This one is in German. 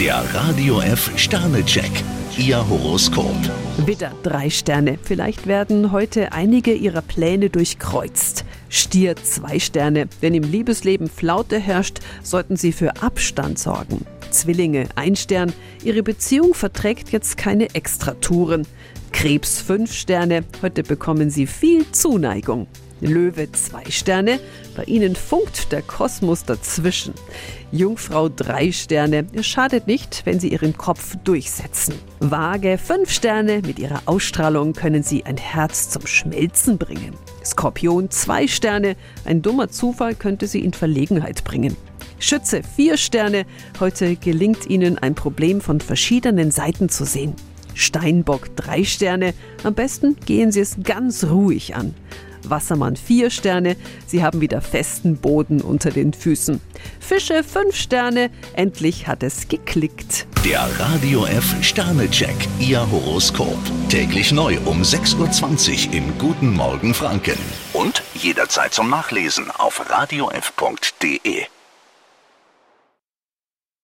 Der Radio F Sternecheck. Ihr Horoskop. Widder, drei Sterne. Vielleicht werden heute einige ihrer Pläne durchkreuzt. Stier, zwei Sterne. Wenn im Liebesleben Flaute herrscht, sollten Sie für Abstand sorgen. Zwillinge, ein Stern. Ihre Beziehung verträgt jetzt keine Extratouren. Krebs, fünf Sterne. Heute bekommen Sie viel Zuneigung. Löwe zwei Sterne, bei Ihnen funkt der Kosmos dazwischen. Jungfrau drei Sterne, es schadet nicht, wenn Sie Ihren Kopf durchsetzen. Waage fünf Sterne, mit Ihrer Ausstrahlung können Sie ein Herz zum Schmelzen bringen. Skorpion zwei Sterne, ein dummer Zufall könnte Sie in Verlegenheit bringen. Schütze vier Sterne, heute gelingt Ihnen ein Problem von verschiedenen Seiten zu sehen. Steinbock drei Sterne, am besten gehen Sie es ganz ruhig an. Wassermann 4 Sterne, Sie haben wieder festen Boden unter den Füßen. Fische 5 Sterne, endlich hat es geklickt. Der Radio F Sternecheck. Ihr Horoskop. Täglich neu um 6.20 Uhr im Guten Morgen Franken. Und jederzeit zum Nachlesen auf radiof.de.